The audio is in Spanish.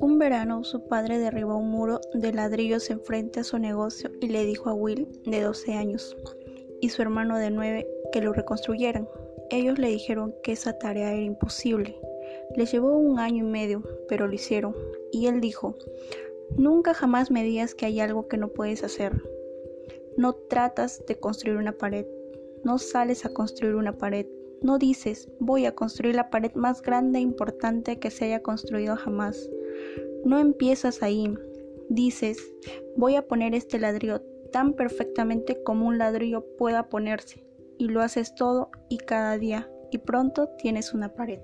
Un verano su padre derribó un muro de ladrillos enfrente a su negocio y le dijo a Will, de 12 años, y su hermano de 9 que lo reconstruyeran. Ellos le dijeron que esa tarea era imposible. Les llevó un año y medio, pero lo hicieron. Y él dijo, nunca jamás me digas que hay algo que no puedes hacer. No tratas de construir una pared, no sales a construir una pared, no dices voy a construir la pared más grande e importante que se haya construido jamás. No empiezas ahí, dices voy a poner este ladrillo tan perfectamente como un ladrillo pueda ponerse, y lo haces todo y cada día, y pronto tienes una pared.